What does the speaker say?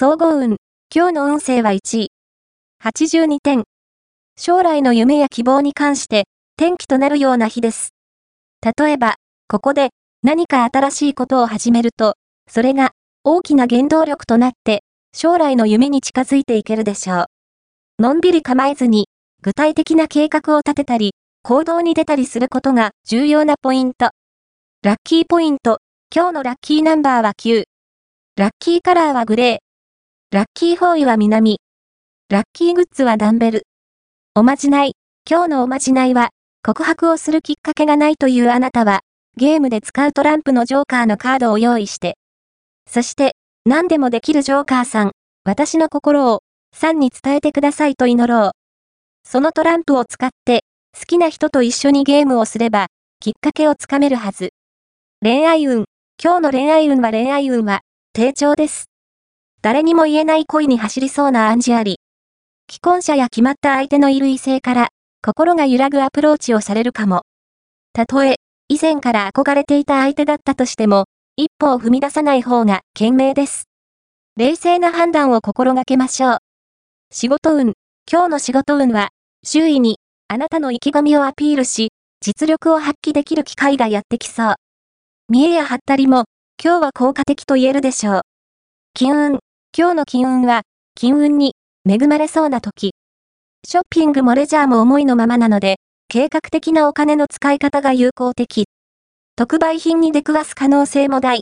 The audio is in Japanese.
総合運。今日の運勢は1位。82点。将来の夢や希望に関して、転機となるような日です。例えば、ここで何か新しいことを始めると、それが大きな原動力となって、将来の夢に近づいていけるでしょう。のんびり構えずに、具体的な計画を立てたり、行動に出たりすることが重要なポイント。ラッキーポイント。今日のラッキーナンバーは9。ラッキーカラーはグレー。ラッキーフォーイは南。ラッキーグッズはダンベル。おまじない。今日のおまじないは、告白をするきっかけがないというあなたは、ゲームで使うトランプのジョーカーのカードを用意して。そして、何でもできるジョーカーさん、私の心を、さんに伝えてくださいと祈ろう。そのトランプを使って、好きな人と一緒にゲームをすれば、きっかけをつかめるはず。恋愛運。今日の恋愛運は恋愛運は、低調です。誰にも言えない恋に走りそうな暗示あり。既婚者や決まった相手のいる異性から、心が揺らぐアプローチをされるかも。たとえ、以前から憧れていた相手だったとしても、一歩を踏み出さない方が賢明です。冷静な判断を心がけましょう。仕事運。今日の仕事運は、周囲に、あなたの意気込みをアピールし、実力を発揮できる機会がやってきそう。見えや張ったりも、今日は効果的と言えるでしょう。金運。今日の金運は、金運に恵まれそうな時。ショッピングもレジャーも思いのままなので、計画的なお金の使い方が有効的。特売品に出くわす可能性も大。